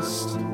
lost.